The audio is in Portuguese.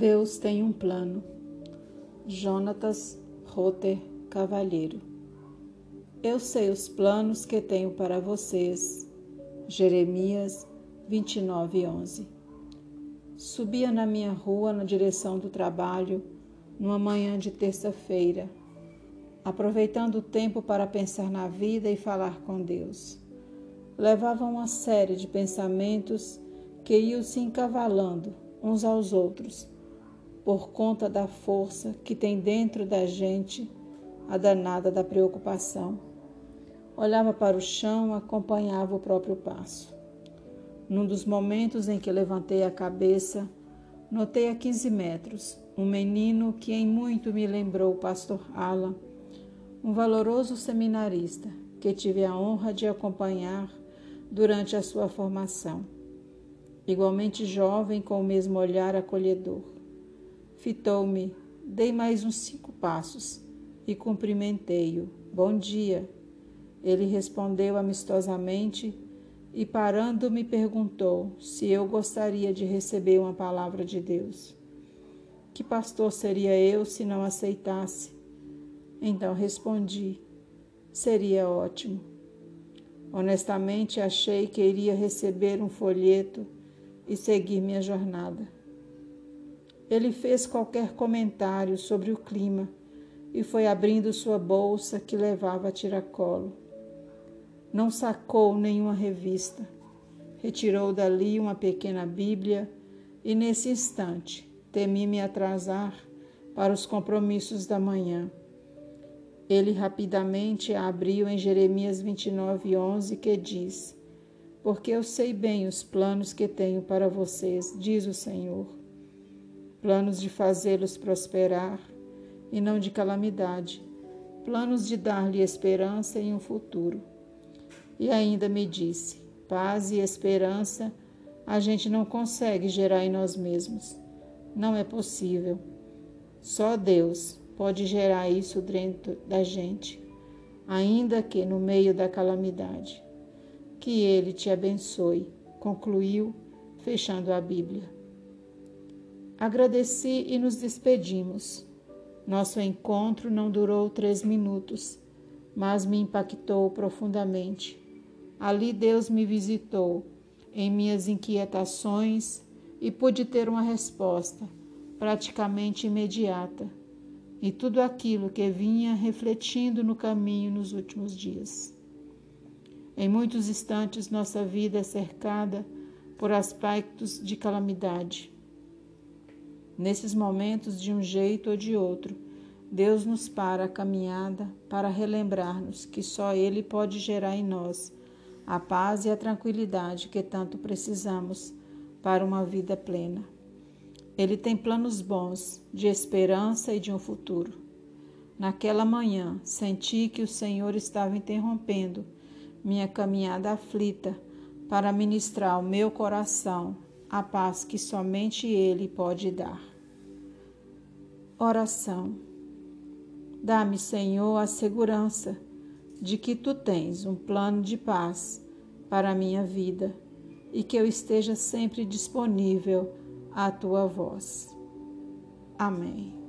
Deus tem um plano. Jonatas Rotter Cavalheiro. Eu sei os planos que tenho para vocês. Jeremias 29:11. Subia na minha rua na direção do trabalho numa manhã de terça-feira, aproveitando o tempo para pensar na vida e falar com Deus. Levava uma série de pensamentos que iam se encavalando uns aos outros por conta da força que tem dentro da gente a danada da preocupação. Olhava para o chão, acompanhava o próprio passo. Num dos momentos em que levantei a cabeça, notei a 15 metros um menino que em muito me lembrou o pastor Alan, um valoroso seminarista que tive a honra de acompanhar durante a sua formação. Igualmente jovem, com o mesmo olhar acolhedor. Fitou-me, dei mais uns cinco passos e cumprimentei-o. Bom dia. Ele respondeu amistosamente e, parando, me perguntou se eu gostaria de receber uma palavra de Deus. Que pastor seria eu se não aceitasse? Então respondi: seria ótimo. Honestamente, achei que iria receber um folheto e seguir minha jornada. Ele fez qualquer comentário sobre o clima e foi abrindo sua bolsa que levava a tiracolo. Não sacou nenhuma revista. Retirou dali uma pequena Bíblia e, nesse instante, temi me atrasar para os compromissos da manhã. Ele rapidamente abriu em Jeremias 29, 11, que diz: Porque eu sei bem os planos que tenho para vocês, diz o Senhor planos de fazê-los prosperar e não de calamidade, planos de dar-lhe esperança e um futuro. E ainda me disse: paz e esperança a gente não consegue gerar em nós mesmos. Não é possível. Só Deus pode gerar isso dentro da gente, ainda que no meio da calamidade. Que Ele te abençoe, concluiu, fechando a Bíblia. Agradeci e nos despedimos. Nosso encontro não durou três minutos, mas me impactou profundamente. Ali Deus me visitou em minhas inquietações e pude ter uma resposta praticamente imediata e tudo aquilo que vinha refletindo no caminho nos últimos dias. Em muitos instantes, nossa vida é cercada por aspectos de calamidade Nesses momentos, de um jeito ou de outro, Deus nos para a caminhada para relembrar-nos que só Ele pode gerar em nós a paz e a tranquilidade que tanto precisamos para uma vida plena. Ele tem planos bons, de esperança e de um futuro. Naquela manhã, senti que o Senhor estava interrompendo minha caminhada aflita para ministrar ao meu coração a paz que somente Ele pode dar. Oração. Dá-me, Senhor, a segurança de que tu tens um plano de paz para a minha vida e que eu esteja sempre disponível à tua voz. Amém.